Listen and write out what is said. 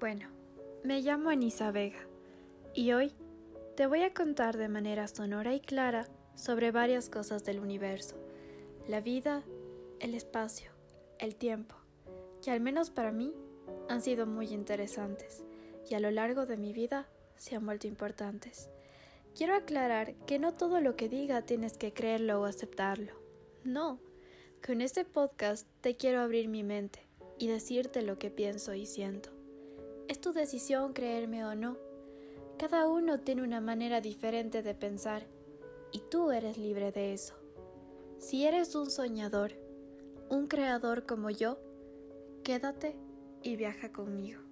Bueno, me llamo Anisa Vega y hoy te voy a contar de manera sonora y clara sobre varias cosas del universo, la vida, el espacio, el tiempo, que al menos para mí han sido muy interesantes y a lo largo de mi vida se han vuelto importantes. Quiero aclarar que no todo lo que diga tienes que creerlo o aceptarlo. No, con este podcast te quiero abrir mi mente y decirte lo que pienso y siento. Es tu decisión creerme o no. Cada uno tiene una manera diferente de pensar y tú eres libre de eso. Si eres un soñador, un creador como yo, quédate y viaja conmigo.